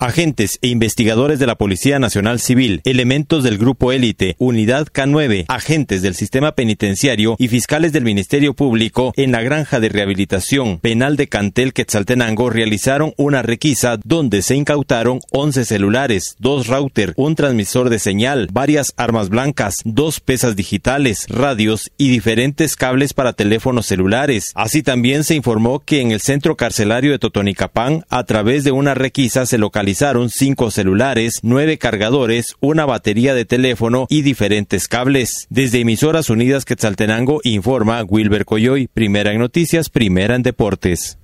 Agentes e investigadores de la Policía Nacional Civil, elementos del Grupo Élite, Unidad K9, agentes del sistema penitenciario y fiscales del Ministerio Público en la granja de rehabilitación penal de Cantel Quetzaltenango realizaron una requisa donde se incautaron 11 celulares, dos routers, un transmisor de señal, varias armas blancas, dos pesas digitales, radios y diferentes cables para teléfonos celulares. Así también se informó que en el centro carcelario de Totonicapán, a través de una requisa se localizó realizaron cinco celulares, nueve cargadores, una batería de teléfono y diferentes cables. Desde Emisoras Unidas Quetzaltenango informa Wilber Coyoy, primera en noticias, primera en deportes.